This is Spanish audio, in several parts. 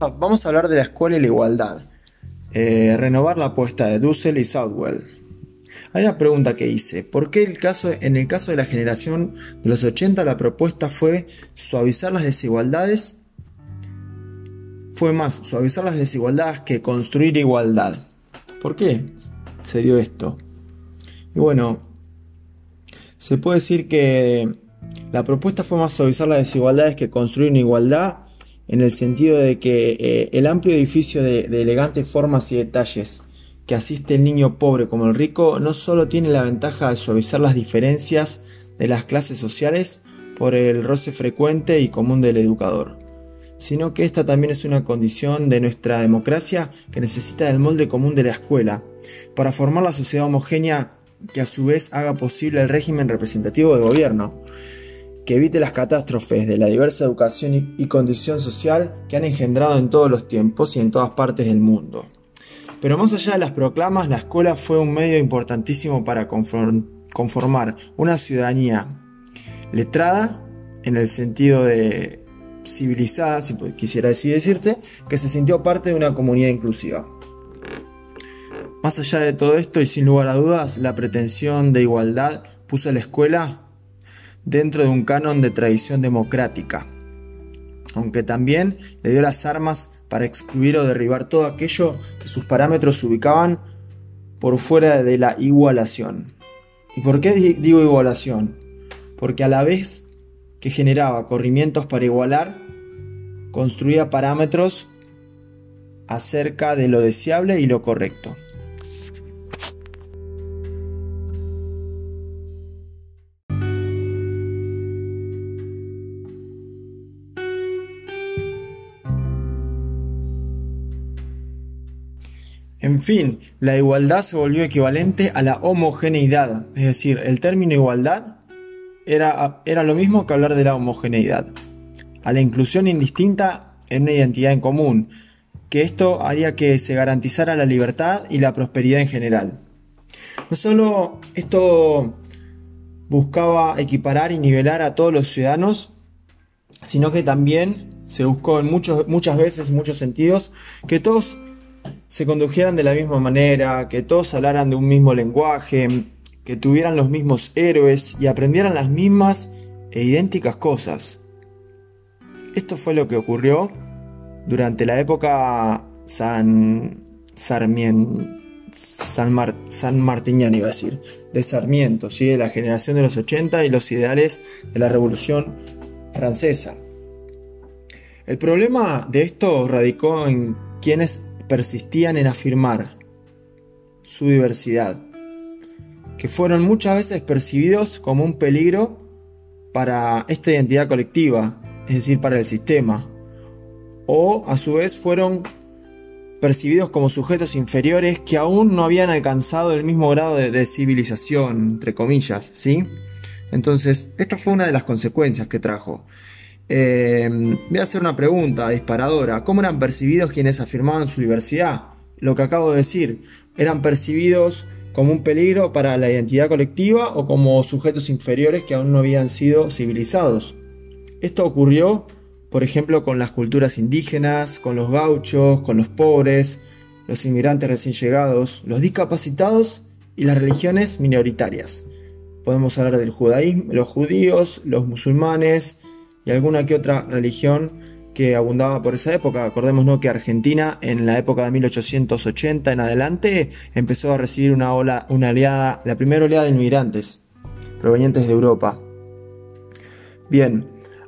Vamos a hablar de la escuela y la igualdad. Eh, renovar la apuesta de Dussel y Southwell. Hay una pregunta que hice. ¿Por qué en el caso de la generación de los 80 la propuesta fue suavizar las desigualdades? Fue más suavizar las desigualdades que construir igualdad. ¿Por qué se dio esto? Y bueno, se puede decir que la propuesta fue más suavizar las desigualdades que construir una igualdad en el sentido de que eh, el amplio edificio de, elegantes formas y detalles que asiste el niño pobre como el rico no solo tiene la ventaja de suavizar las diferencias de las clases sociales por el roce frecuente y común del educador, sino que esta también es una condición de nuestra democracia que necesita del molde común de la escuela, para formar la sociedad homogénea que a su vez haga posible el régimen representativo de gobierno, que evite las catástrofes de la diversa educación y condición social que han engendrado en todos los tiempos y en todas partes del mundo. Pero más allá de las proclamas, la escuela fue un medio importantísimo para conformar una ciudadanía letrada, en el sentido de civilizada, si quisiera así decirte, que se sintió parte de una comunidad inclusiva. Más allá de todo esto y sin lugar a dudas, la pretensión de igualdad puso a la escuela dentro de un canon de tradición democrática, aunque también le dio las armas para excluir o derribar todo aquello que sus parámetros ubicaban por fuera de la igualación. ¿Y por qué digo igualación? Porque a la vez que generaba corrimientos para igualar, construía parámetros acerca de lo deseable y lo correcto. En fin, la igualdad se volvió equivalente a la homogeneidad, es decir, el término igualdad era, era lo mismo que hablar de la homogeneidad, a la inclusión indistinta en una identidad en común, que esto haría que se garantizara la libertad y la prosperidad en general. No solo esto buscaba equiparar y nivelar a todos los ciudadanos, sino que también se buscó en muchos, muchas veces, en muchos sentidos, que todos se condujeran de la misma manera, que todos hablaran de un mismo lenguaje, que tuvieran los mismos héroes y aprendieran las mismas e idénticas cosas. Esto fue lo que ocurrió durante la época San, Sarmien, San, Martiniano, iba a decir, de Sarmiento, ¿sí? de la generación de los 80 y los ideales de la Revolución Francesa. El problema de esto radicó en quienes persistían en afirmar su diversidad, que fueron muchas veces percibidos como un peligro para esta identidad colectiva, es decir, para el sistema, o a su vez fueron percibidos como sujetos inferiores que aún no habían alcanzado el mismo grado de, civilización, entre comillas, ¿sí? Entonces, esta fue una de las consecuencias que trajo. Em, voy a hacer una pregunta disparadora. ¿Cómo eran percibidos quienes afirmaban su diversidad? Lo que acabo de decir, ¿eran percibidos como un peligro para la identidad colectiva o como sujetos inferiores que aún no habían sido civilizados? Esto ocurrió, por ejemplo, con las culturas indígenas, con los gauchos, con los pobres, los inmigrantes recién llegados, los discapacitados y las religiones minoritarias. Podemos hablar del judaísmo, los judíos, los musulmanes, alguna que otra religión que abundaba por esa época. Acordémonos que Argentina en la época de 1880 en adelante empezó a recibir una ola, una oleada, la primera oleada de inmigrantes provenientes de Europa. Bien,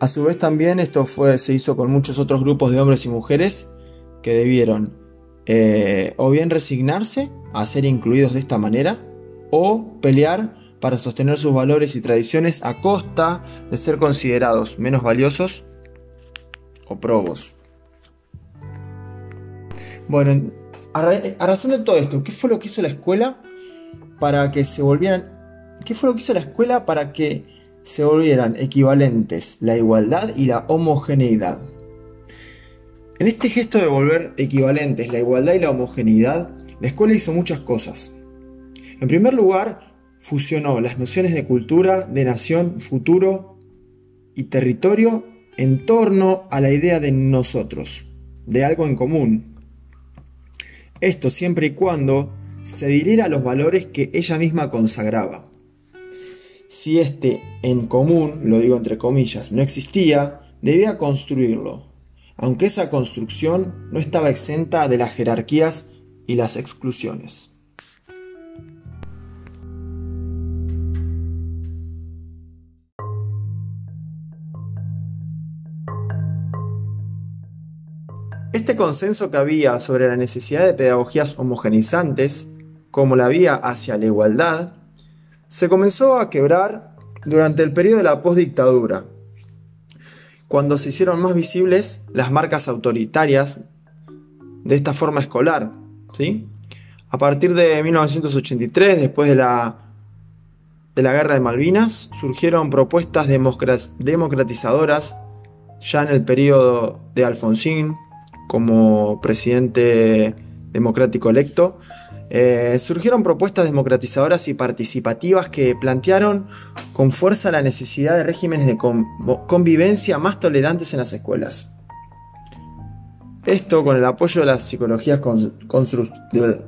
a su vez también esto fue, se hizo con muchos otros grupos de hombres y mujeres que debieron eh, o bien resignarse a ser incluidos de esta manera o pelear para sostener sus valores y tradiciones a costa de ser considerados menos valiosos o probos. Bueno, a, razón de todo esto, ¿qué fue lo que hizo la escuela para que se volvieran... ¿Qué fue lo que hizo la escuela para que se volvieran equivalentes la igualdad y la homogeneidad? En este gesto de volver equivalentes la igualdad y la homogeneidad, la escuela hizo muchas cosas. En primer lugar, fusionó las nociones de cultura, de nación, futuro y territorio en torno a la idea de nosotros. de algo en común. Esto siempre y cuando se diriera a los valores que ella misma consagraba. Si este en común, lo digo entre comillas, no existía, debía construirlo, aunque esa construcción no estaba exenta de las jerarquías y las exclusiones. Este consenso que había sobre la necesidad de pedagogías homogenizantes, como la vía hacia la igualdad, se comenzó a quebrar durante el periodo de la postdictadura, cuando se hicieron más visibles las marcas autoritarias de esta forma escolar. ¿sí? A partir de 1983, después de la, de la Guerra de Malvinas, surgieron propuestas democratizadoras ya en el periodo de Alfonsín, como presidente democrático electo, eh, surgieron propuestas democratizadoras y participativas que plantearon con fuerza la necesidad de regímenes de convivencia más tolerantes en las escuelas. Esto con el apoyo de las psicologías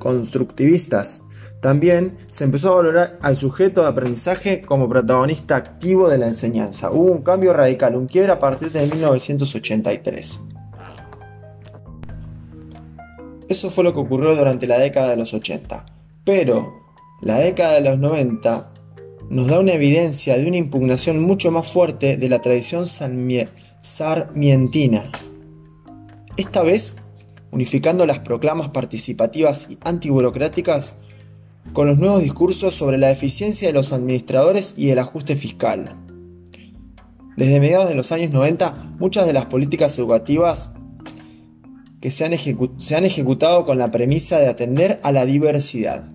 constructivistas. También se empezó a valorar al sujeto de aprendizaje como protagonista activo de la enseñanza. Hubo un cambio radical, un quiebre a partir de 1983. Eso fue lo que ocurrió durante la década de los 80. Pero la década de los 90 nos da una evidencia de una impugnación mucho más fuerte de la tradición sarmientina. Esta vez unificando las proclamas participativas y antiburocráticas con los nuevos discursos sobre la eficiencia de los administradores y el ajuste fiscal. Desde mediados de los años 90, muchas de las políticas educativas que se han, ejecutado con la premisa de atender a la diversidad,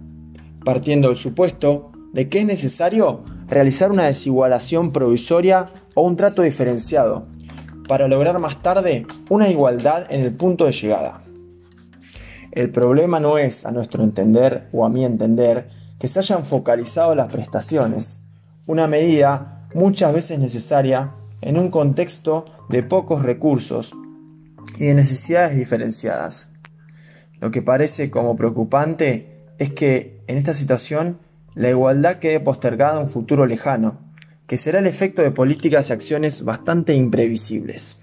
partiendo del supuesto de que es necesario realizar una desigualación provisoria o un trato diferenciado para lograr más tarde una igualdad en el punto de llegada. El problema no es, a nuestro entender o a mi entender, que se hayan focalizado las prestaciones, una medida muchas veces necesaria en un contexto de pocos recursos y de necesidades diferenciadas. Lo que parece como preocupante es que en esta situación la igualdad quede postergada a un futuro lejano, que será el efecto de políticas y acciones bastante imprevisibles.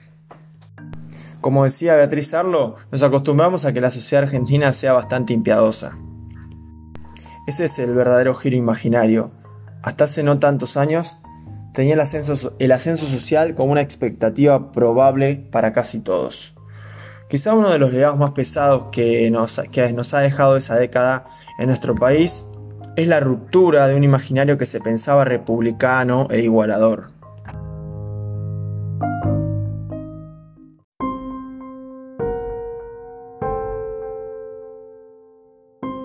Como decía Beatriz Arlo, nos acostumbramos a que la sociedad argentina sea bastante impiadosa. Ese es el verdadero giro imaginario. Hasta hace no tantos años, tenía el ascenso, el ascenso social como una expectativa probable para casi todos. Quizá uno de los legados más pesados que nos, ha dejado esa década en nuestro país es la ruptura de un imaginario que se pensaba republicano e igualador.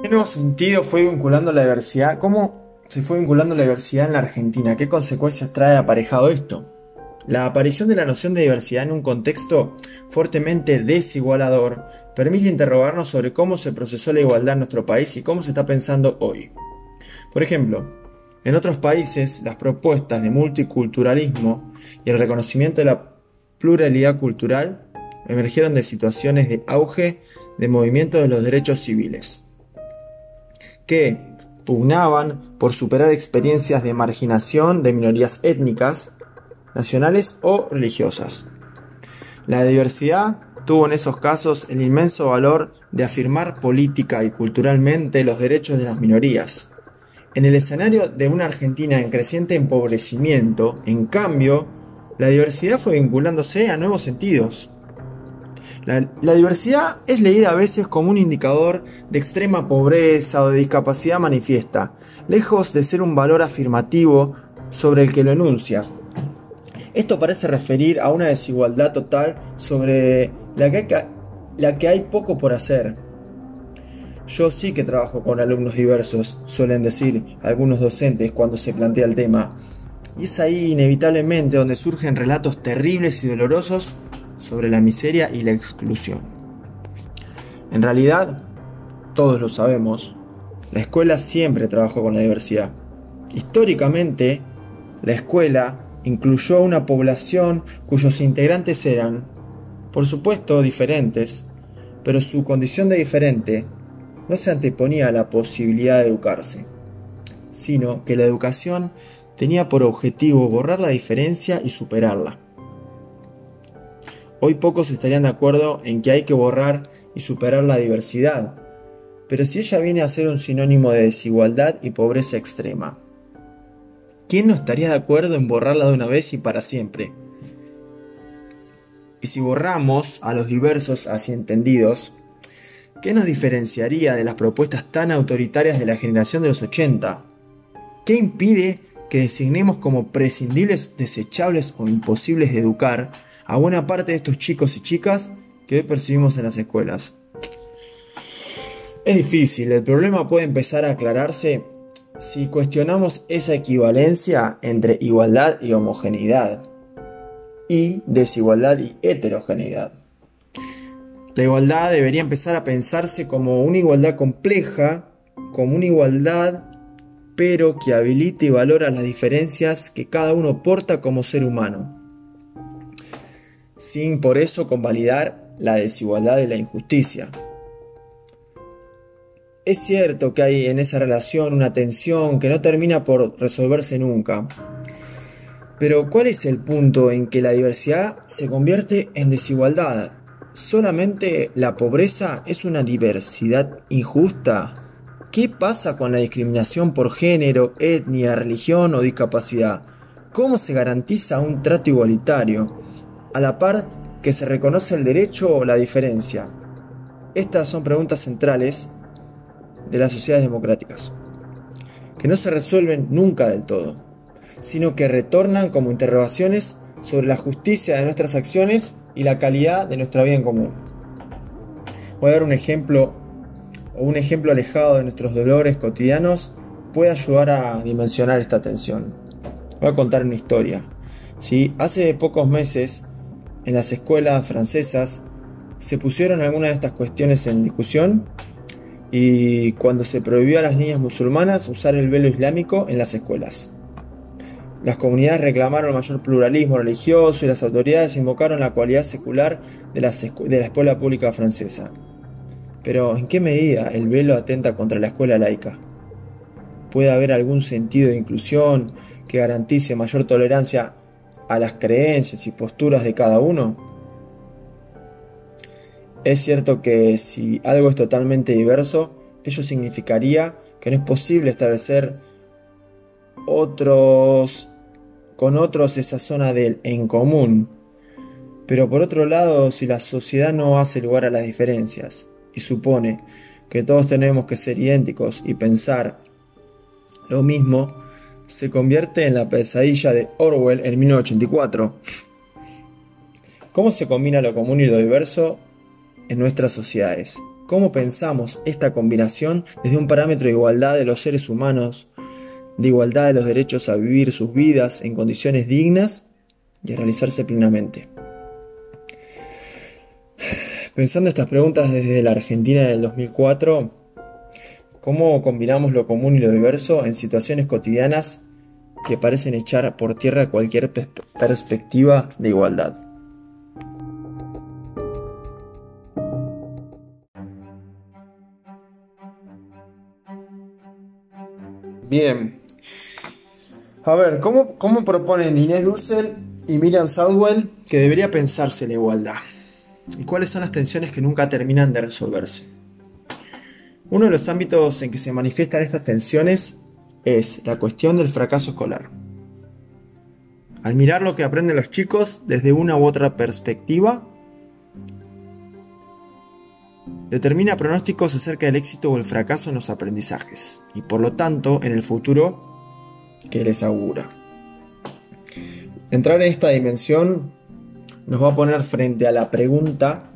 ¿Qué nuevo sentido fue vinculando la diversidad? ¿Cómo se fue vinculando la diversidad en la Argentina? ¿Qué consecuencias trae aparejado esto? La aparición de la noción de diversidad en un contexto fuertemente desigualador permite interrogarnos sobre cómo se procesó la igualdad en nuestro país y cómo se está pensando hoy. Por ejemplo, en otros países las propuestas de multiculturalismo y el reconocimiento de la pluralidad cultural emergieron de situaciones de auge de movimiento de los derechos civiles, que pugnaban por superar experiencias de marginación de minorías étnicas nacionales o religiosas. La diversidad tuvo en esos casos el inmenso valor de afirmar política y culturalmente los derechos de las minorías. En el escenario de una Argentina en creciente empobrecimiento, en cambio, la diversidad fue vinculándose a nuevos sentidos. La, diversidad es leída a veces como un indicador de extrema pobreza o de discapacidad manifiesta, lejos de ser un valor afirmativo sobre el que lo enuncia. Esto parece referir a una desigualdad total sobre la que, hay, la que hay poco por hacer. Yo sí que trabajo con alumnos diversos, suelen decir algunos docentes cuando se plantea el tema. Y es ahí inevitablemente donde surgen relatos terribles y dolorosos sobre la miseria y la exclusión. En realidad, todos lo sabemos, la escuela siempre trabajó con la diversidad. Históricamente, la escuela incluyó una población cuyos integrantes eran, por supuesto, diferentes, pero su condición de diferente no se anteponía a la posibilidad de educarse, sino que la educación tenía por objetivo borrar la diferencia y superarla. Hoy pocos estarían de acuerdo en que hay que borrar y superar la diversidad, pero si ella viene a ser un sinónimo de desigualdad y pobreza extrema, ¿quién no estaría de acuerdo en borrarla de una vez y para siempre? Y si borramos a los diversos así entendidos, ¿qué nos diferenciaría de las propuestas tan autoritarias de la generación de los 80? ¿Qué impide que designemos como prescindibles, desechables o imposibles de educar a buena parte de estos chicos y chicas que hoy percibimos en las escuelas? Es difícil, el problema puede empezar a aclararse si cuestionamos esa equivalencia entre igualdad y homogeneidad y desigualdad y heterogeneidad. La igualdad debería empezar a pensarse como una igualdad compleja, como una igualdad pero que habilite y valora las diferencias que cada uno porta como ser humano, sin por eso convalidar la desigualdad y la injusticia. Es cierto que hay en esa relación una tensión que no termina por resolverse nunca, pero ¿cuál es el punto en que la diversidad se convierte en desigualdad? ¿Solamente la pobreza es una diversidad injusta? ¿Qué pasa con la discriminación por género, etnia, religión o discapacidad? ¿Cómo se garantiza un trato igualitario? A la par que se reconoce el derecho o la diferencia. Estas son preguntas centrales de las sociedades democráticas, que no se resuelven nunca del todo sino que retornan como interrogaciones sobre la justicia de nuestras acciones y la calidad de nuestra vida en común. Voy a dar un ejemplo o un ejemplo alejado de nuestros dolores cotidianos puede ayudar a dimensionar esta tensión. Voy a contar una historia. ¿sí? Hace pocos meses, en las escuelas francesas, se pusieron algunas de estas cuestiones en discusión y cuando se prohibió a las niñas musulmanas usar el velo islámico en las escuelas. Las comunidades reclamaron mayor pluralismo religioso y las autoridades invocaron la cualidad secular de de la escuela pública francesa. Pero, ¿en qué medida el velo atenta contra la escuela laica? ¿Puede haber algún sentido de inclusión que garantice mayor tolerancia a las creencias y posturas de cada uno? Es cierto que si algo es totalmente diverso, ello significaría que no es posible establecer otros con otros esa zona del en común. Pero por otro lado, si la sociedad no hace lugar a las diferencias y supone que todos tenemos que ser idénticos y pensar lo mismo, se convierte en la pesadilla de Orwell en 1984. ¿Cómo se combina lo común y lo diverso en nuestras sociedades? ¿Cómo pensamos esta combinación desde un parámetro de igualdad de los seres humanos de igualdad de los derechos a vivir sus vidas en condiciones dignas y a realizarse plenamente. Pensando estas preguntas desde la Argentina del 2004, ¿cómo combinamos lo común y lo diverso en situaciones cotidianas que parecen echar por tierra cualquier perspectiva de igualdad? Bien, a ver, ¿cómo, proponen Inés Dussel y Miriam Southwell que debería pensarse la igualdad? ¿Y cuáles son las tensiones que nunca terminan de resolverse? Uno de los ámbitos en que se manifiestan estas tensiones es la cuestión del fracaso escolar. Al mirar lo que aprenden los chicos desde una u otra perspectiva, determina pronósticos acerca del éxito o el fracaso en los aprendizajes y por lo tanto en el futuro que les augura. Entrar en esta dimensión nos va a poner frente a la pregunta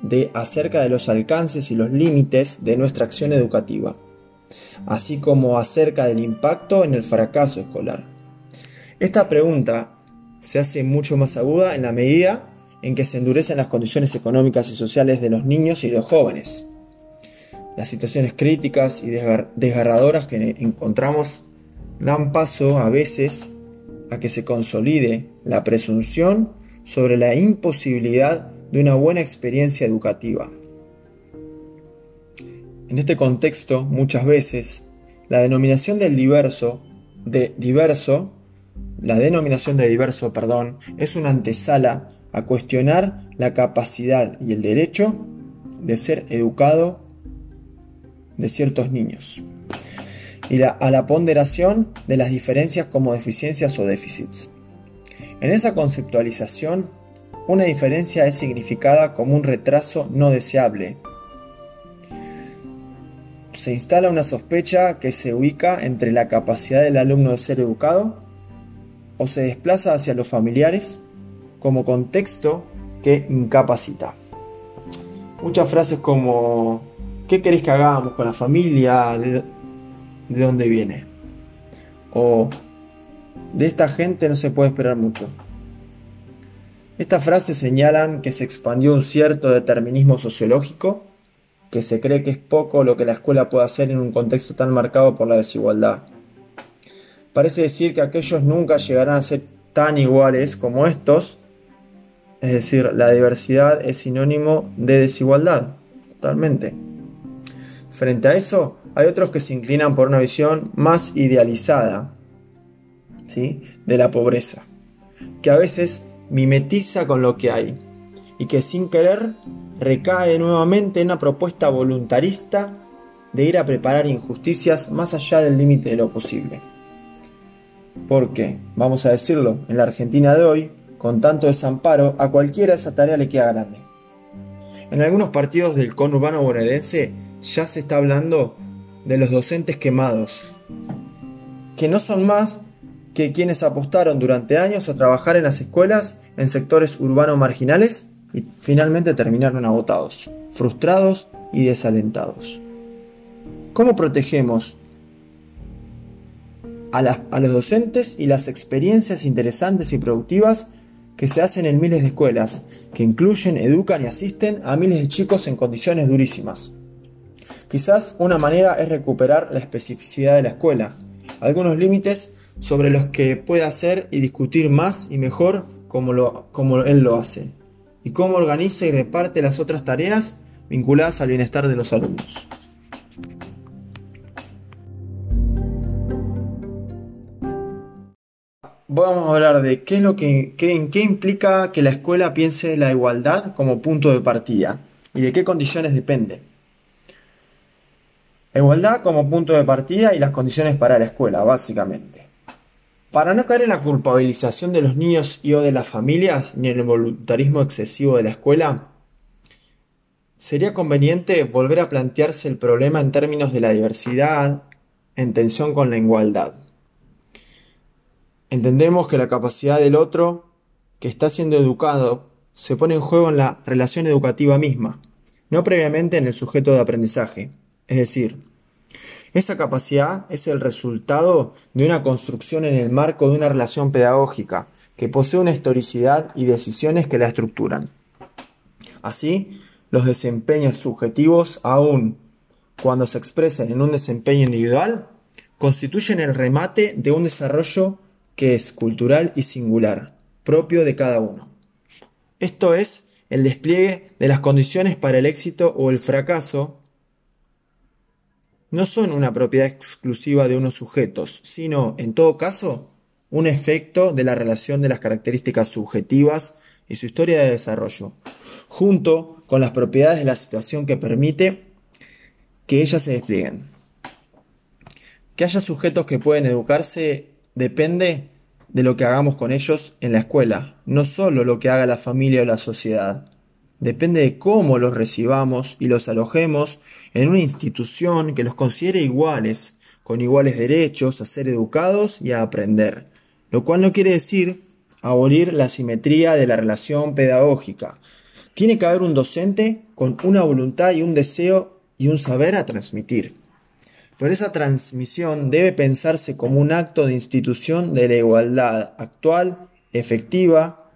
de acerca de los alcances y los límites de nuestra acción educativa, así como acerca del impacto en el fracaso escolar. Esta pregunta se hace mucho más aguda en la medida en que se endurecen las condiciones económicas y sociales de los niños y los jóvenes. Las situaciones críticas y desgarradoras que encontramos dan paso a veces a que se consolide la presunción sobre la imposibilidad de una buena experiencia educativa. En este contexto, muchas veces, la denominación del diverso, de diverso, la denominación de diverso, perdón, es una antesala a cuestionar la capacidad y el derecho de ser educado de ciertos niños y a la ponderación de las diferencias como deficiencias o déficits. En esa conceptualización, una diferencia es significada como un retraso no deseable. Se instala una sospecha que se ubica entre la capacidad del alumno de ser educado o se desplaza hacia los familiares como contexto que incapacita. Muchas frases como ¿qué queréis que hagamos con la familia? ¿De, dónde viene? O de esta gente no se puede esperar mucho. Estas frases señalan que se expandió un cierto determinismo sociológico, que se cree que es poco lo que la escuela puede hacer en un contexto tan marcado por la desigualdad. Parece decir que aquellos nunca llegarán a ser tan iguales como estos, es decir, la diversidad es sinónimo de desigualdad, totalmente. Frente a eso, hay otros que se inclinan por una visión más idealizada ¿sí? de la pobreza, que a veces mimetiza con lo que hay y que sin querer recae nuevamente en una propuesta voluntarista de ir a preparar injusticias más allá del límite de lo posible. Porque, vamos a decirlo, en la Argentina de hoy, con tanto desamparo, a cualquiera esa tarea le queda grande. En algunos partidos del conurbano bonaerense ya se está hablando de los docentes quemados, que no son más que quienes apostaron durante años a trabajar en las escuelas en sectores urbanos marginales y finalmente terminaron agotados, frustrados y desalentados. ¿Cómo protegemos a, a, los docentes y las experiencias interesantes y productivas que se hacen en miles de escuelas, que incluyen, educan y asisten a miles de chicos en condiciones durísimas? Quizás una manera es recuperar la especificidad de la escuela, algunos límites sobre los que puede hacer y discutir más y mejor como, como él lo hace, y cómo organiza y reparte las otras tareas vinculadas al bienestar de los alumnos. Vamos a hablar de qué es lo que, qué, qué implica que la escuela piense la igualdad como punto de partida y de qué condiciones depende. Igualdad como punto de partida y las condiciones para la escuela, básicamente. Para no caer en la culpabilización de los niños y o de las familias, ni en el voluntarismo excesivo de la escuela, sería conveniente volver a plantearse el problema en términos de la diversidad en tensión con la igualdad. Entendemos que la capacidad del otro que está siendo educado se pone en juego en la relación educativa misma, no previamente en el sujeto de aprendizaje. Es decir, esa capacidad es el resultado de una construcción en el marco de una relación pedagógica que posee una historicidad y decisiones que la estructuran. Así, los desempeños subjetivos, aun cuando se expresen en un desempeño individual, constituyen el remate de un desarrollo que es cultural y singular, propio de cada uno. Esto es el despliegue de las condiciones para el éxito o el fracaso no son una propiedad exclusiva de unos sujetos, sino, en todo caso, un efecto de la relación de las características subjetivas y su historia de desarrollo, junto con las propiedades de la situación que permite que ellas se desplieguen. Que haya sujetos que pueden educarse depende de lo que hagamos con ellos en la escuela, no solo lo que haga la familia o la sociedad depende de cómo los recibamos y los alojemos en una institución que los considere iguales, con iguales derechos a ser educados y a aprender, lo cual no quiere decir abolir la simetría de la relación pedagógica. Tiene que haber un docente con una voluntad y un deseo y un saber a transmitir. Pero esa transmisión debe pensarse como un acto de institución de la igualdad actual, efectiva,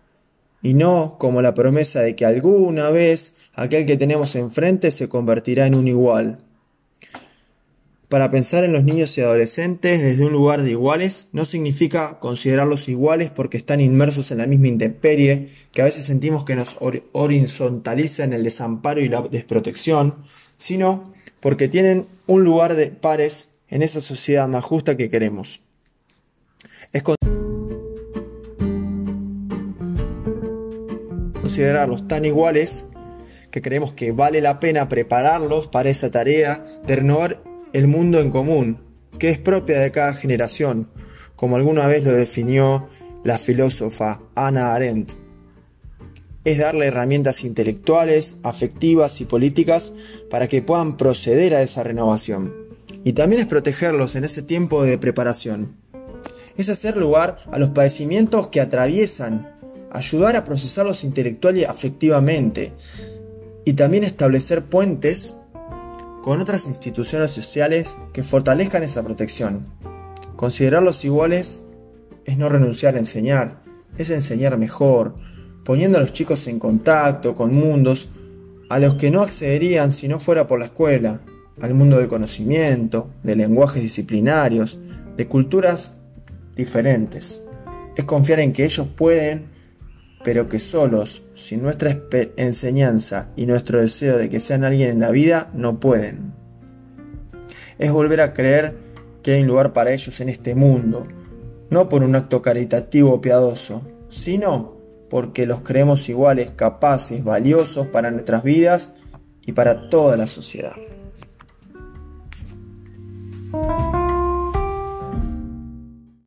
y no como la promesa de que alguna vez aquel que tenemos enfrente se convertirá en un igual. para pensar en los niños y adolescentes desde un lugar de iguales no significa considerarlos iguales porque están inmersos en la misma intemperie, que a veces sentimos que nos horizontaliza en el desamparo y la desprotección, sino porque tienen un lugar de pares en esa sociedad más justa que queremos. Es considerarlos tan iguales que creemos que vale la pena prepararlos para esa tarea de renovar el mundo en común, que es propia de cada generación, como alguna vez lo definió la filósofa Anna Arendt. Es darle herramientas intelectuales, afectivas y políticas para que puedan proceder a esa renovación. Y también es protegerlos en ese tiempo de preparación. Es hacer lugar a los padecimientos que atraviesan, ayudar a procesarlos intelectual y afectivamente, y también establecer puentes con otras instituciones sociales que fortalezcan esa protección. Considerarlos iguales es no renunciar a enseñar, es enseñar mejor, poniendo a los chicos en contacto con mundos a los que no accederían si no fuera por la escuela, al mundo del conocimiento, de lenguajes disciplinarios, de culturas diferentes. Es confiar en que ellos pueden, pero que solos, sin nuestra enseñanza y nuestro deseo de que sean alguien en la vida, no pueden. Es volver a creer que hay un lugar para ellos en este mundo, no por un acto caritativo o piadoso, sino porque los creemos iguales, capaces, valiosos para nuestras vidas y para toda la sociedad.